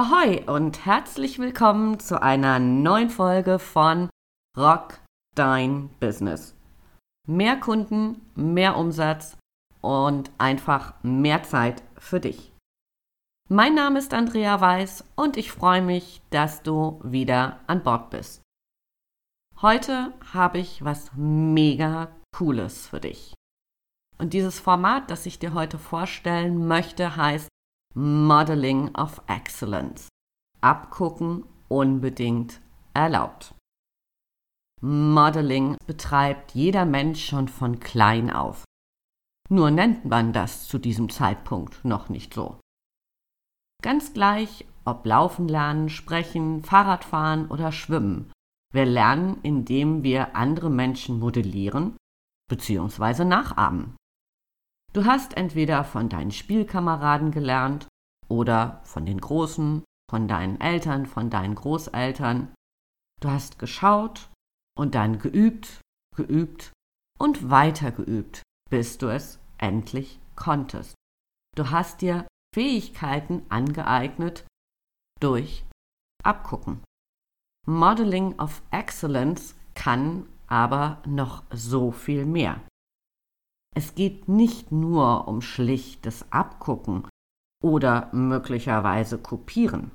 Ahoi und herzlich willkommen zu einer neuen Folge von Rock Dein Business. Mehr Kunden, mehr Umsatz und einfach mehr Zeit für dich. Mein Name ist Andrea Weiß und ich freue mich, dass du wieder an Bord bist. Heute habe ich was mega Cooles für dich. Und dieses Format, das ich dir heute vorstellen möchte, heißt Modeling of Excellence. Abgucken unbedingt erlaubt. Modeling betreibt jeder Mensch schon von klein auf. Nur nennt man das zu diesem Zeitpunkt noch nicht so. Ganz gleich, ob Laufen lernen, Sprechen, Fahrradfahren oder Schwimmen. Wir lernen, indem wir andere Menschen modellieren bzw. nachahmen. Du hast entweder von deinen Spielkameraden gelernt oder von den Großen, von deinen Eltern, von deinen Großeltern. Du hast geschaut und dann geübt, geübt und weiter geübt, bis du es endlich konntest. Du hast dir Fähigkeiten angeeignet durch Abgucken. Modeling of Excellence kann aber noch so viel mehr. Es geht nicht nur um schlichtes Abgucken oder möglicherweise Kopieren.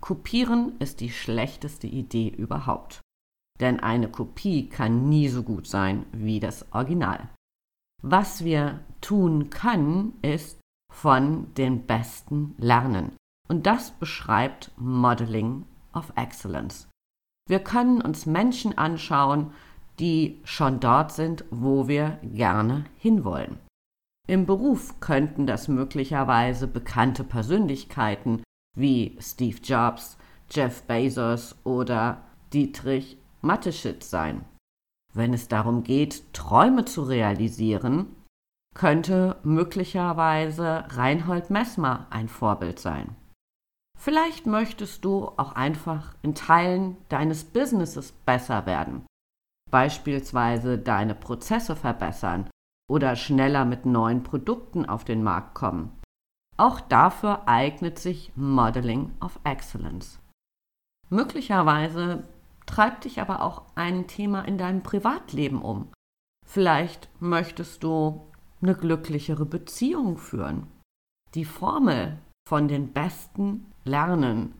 Kopieren ist die schlechteste Idee überhaupt. Denn eine Kopie kann nie so gut sein wie das Original. Was wir tun können, ist von den Besten lernen. Und das beschreibt Modeling of Excellence. Wir können uns Menschen anschauen, die schon dort sind, wo wir gerne hinwollen. Im Beruf könnten das möglicherweise bekannte Persönlichkeiten wie Steve Jobs, Jeff Bezos oder Dietrich Mateschitz sein. Wenn es darum geht, Träume zu realisieren, könnte möglicherweise Reinhold Messmer ein Vorbild sein. Vielleicht möchtest du auch einfach in Teilen deines Businesses besser werden beispielsweise deine Prozesse verbessern oder schneller mit neuen Produkten auf den Markt kommen. Auch dafür eignet sich Modeling of Excellence. Möglicherweise treibt dich aber auch ein Thema in deinem Privatleben um. Vielleicht möchtest du eine glücklichere Beziehung führen. Die Formel von den besten Lernen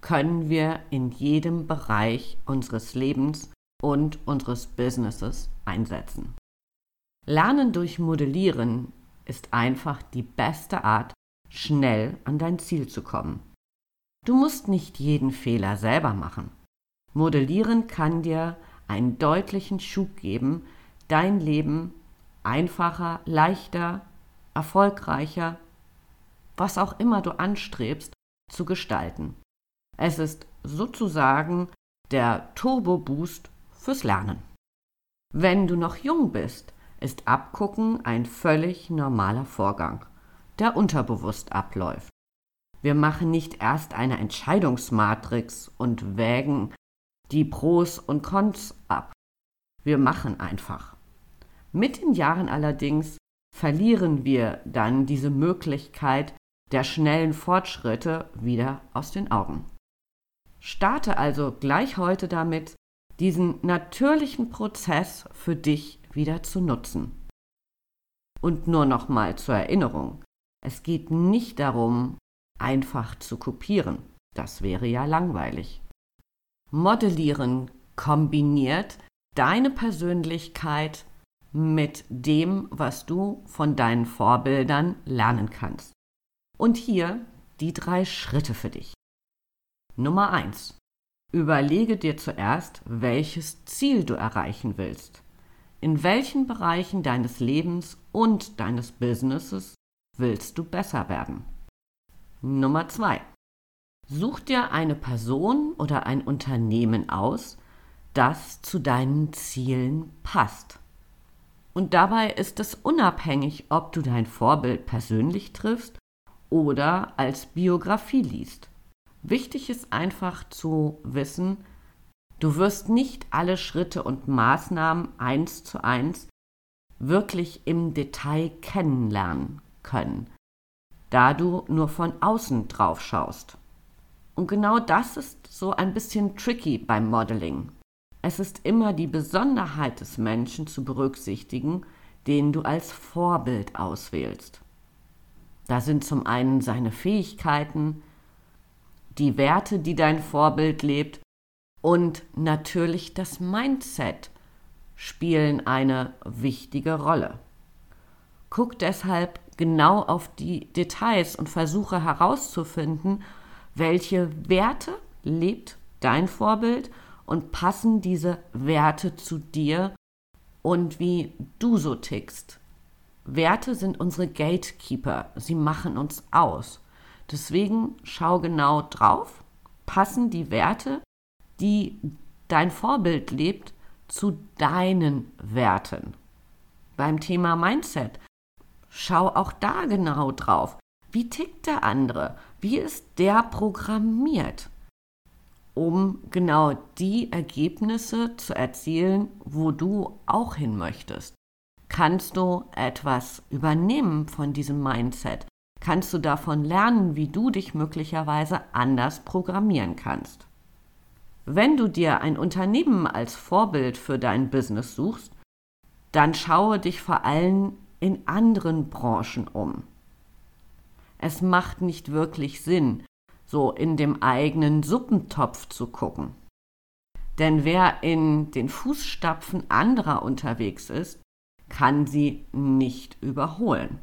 können wir in jedem Bereich unseres Lebens und unseres Businesses einsetzen. Lernen durch Modellieren ist einfach die beste Art, schnell an dein Ziel zu kommen. Du musst nicht jeden Fehler selber machen. Modellieren kann dir einen deutlichen Schub geben, dein Leben einfacher, leichter, erfolgreicher, was auch immer du anstrebst, zu gestalten. Es ist sozusagen der Turbo-Boost fürs Lernen. Wenn du noch jung bist, ist Abgucken ein völlig normaler Vorgang, der unterbewusst abläuft. Wir machen nicht erst eine Entscheidungsmatrix und wägen die Pros und Cons ab. Wir machen einfach. Mit den Jahren allerdings verlieren wir dann diese Möglichkeit der schnellen Fortschritte wieder aus den Augen. Starte also gleich heute damit, diesen natürlichen Prozess für dich wieder zu nutzen. Und nur noch mal zur Erinnerung, es geht nicht darum, einfach zu kopieren. Das wäre ja langweilig. Modellieren kombiniert deine Persönlichkeit mit dem, was du von deinen Vorbildern lernen kannst. Und hier die drei Schritte für dich. Nummer eins: Überlege dir zuerst, welches Ziel du erreichen willst. In welchen Bereichen deines Lebens und deines Businesses willst du besser werden? Nummer zwei: Such dir eine Person oder ein Unternehmen aus, das zu deinen Zielen passt. Und dabei ist es unabhängig, ob du dein Vorbild persönlich triffst oder als Biografie liest. Wichtig ist einfach zu wissen, du wirst nicht alle Schritte und Maßnahmen eins zu eins wirklich im Detail kennenlernen können, da du nur von außen drauf schaust. Und genau das ist so ein bisschen tricky beim Modeling. Es ist immer die Besonderheit des Menschen zu berücksichtigen, den du als Vorbild auswählst. Da sind zum einen seine Fähigkeiten, die Werte, die dein Vorbild lebt und natürlich das Mindset spielen eine wichtige Rolle. Guck deshalb genau auf die Details und versuche herauszufinden, welche Werte lebt dein Vorbild und passen diese Werte zu dir und wie du so tickst. Werte sind unsere Gatekeeper, sie machen uns aus. Deswegen schau genau drauf, passen die Werte, die dein Vorbild lebt, zu deinen Werten. Beim Thema Mindset, schau auch da genau drauf. Wie tickt der andere? Wie ist der programmiert? Um genau die Ergebnisse zu erzielen, wo du auch hin möchtest. Kannst du etwas übernehmen von diesem Mindset? Kannst du davon lernen, wie du dich möglicherweise anders programmieren kannst. Wenn du dir ein Unternehmen als Vorbild für dein Business suchst, dann schaue dich vor allem in anderen Branchen um. Es macht nicht wirklich Sinn, so in dem eigenen Suppentopf zu gucken. Denn wer in den Fußstapfen anderer unterwegs ist, kann sie nicht überholen.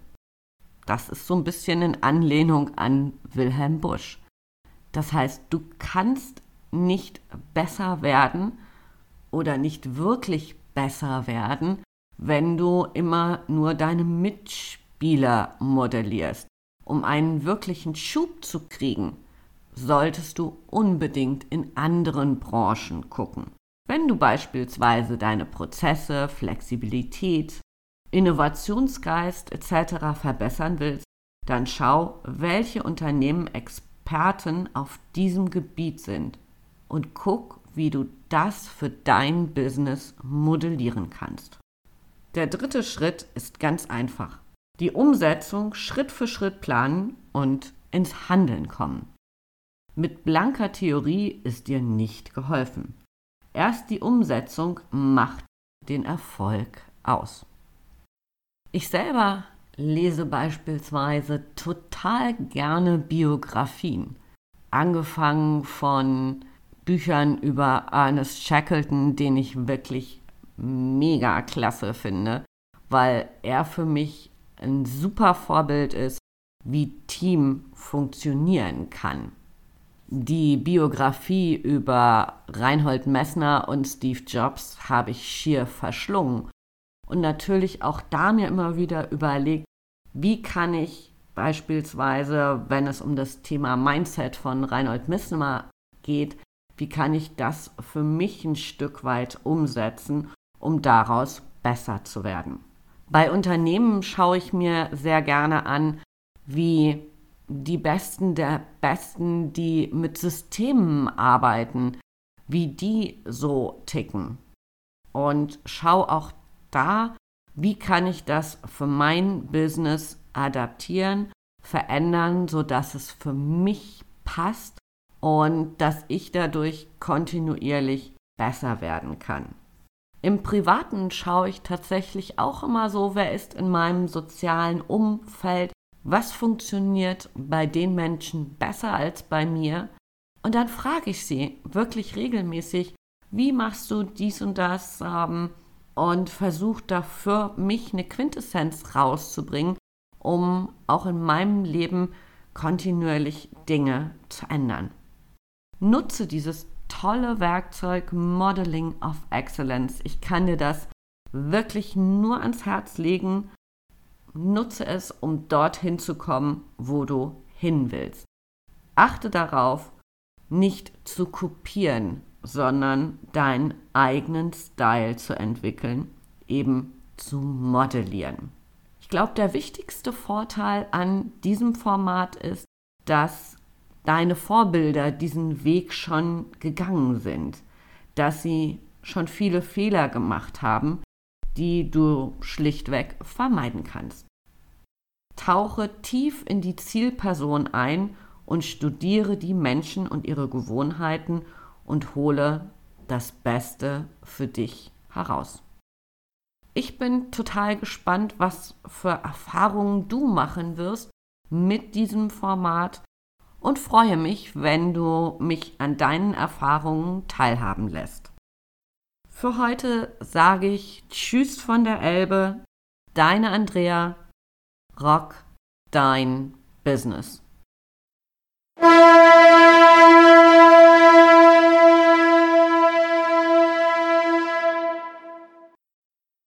Das ist so ein bisschen in Anlehnung an Wilhelm Busch. Das heißt, du kannst nicht besser werden oder nicht wirklich besser werden, wenn du immer nur deine Mitspieler modellierst. Um einen wirklichen Schub zu kriegen, solltest du unbedingt in anderen Branchen gucken. Wenn du beispielsweise deine Prozesse, Flexibilität, Innovationsgeist etc. verbessern willst, dann schau, welche Unternehmen Experten auf diesem Gebiet sind und guck, wie du das für dein Business modellieren kannst. Der dritte Schritt ist ganz einfach. Die Umsetzung Schritt für Schritt planen und ins Handeln kommen. Mit blanker Theorie ist dir nicht geholfen. Erst die Umsetzung macht den Erfolg aus. Ich selber lese beispielsweise total gerne Biografien. Angefangen von Büchern über Ernest Shackleton, den ich wirklich mega klasse finde, weil er für mich ein super Vorbild ist, wie Team funktionieren kann. Die Biografie über Reinhold Messner und Steve Jobs habe ich schier verschlungen und natürlich auch da mir immer wieder überlegt, wie kann ich beispielsweise, wenn es um das Thema Mindset von Reinhold Missner geht, wie kann ich das für mich ein Stück weit umsetzen, um daraus besser zu werden. Bei Unternehmen schaue ich mir sehr gerne an, wie die Besten der Besten, die mit Systemen arbeiten, wie die so ticken. Und schaue auch da, wie kann ich das für mein Business adaptieren, verändern, sodass es für mich passt und dass ich dadurch kontinuierlich besser werden kann. Im Privaten schaue ich tatsächlich auch immer so, wer ist in meinem sozialen Umfeld, was funktioniert bei den Menschen besser als bei mir. Und dann frage ich sie wirklich regelmäßig, wie machst du dies und das? Ähm, und versuche dafür mich eine Quintessenz rauszubringen, um auch in meinem Leben kontinuierlich Dinge zu ändern. Nutze dieses tolle Werkzeug Modeling of Excellence. Ich kann dir das wirklich nur ans Herz legen. Nutze es, um dorthin zu kommen, wo du hin willst. Achte darauf, nicht zu kopieren, sondern deinen eigenen Style zu entwickeln, eben zu modellieren. Ich glaube, der wichtigste Vorteil an diesem Format ist, dass deine Vorbilder diesen Weg schon gegangen sind, dass sie schon viele Fehler gemacht haben, die du schlichtweg vermeiden kannst. Tauche tief in die Zielperson ein und studiere die Menschen und ihre Gewohnheiten und hole das Beste für dich heraus. Ich bin total gespannt, was für Erfahrungen du machen wirst mit diesem Format und freue mich, wenn du mich an deinen Erfahrungen teilhaben lässt. Für heute sage ich Tschüss von der Elbe, deine Andrea, Rock, dein Business.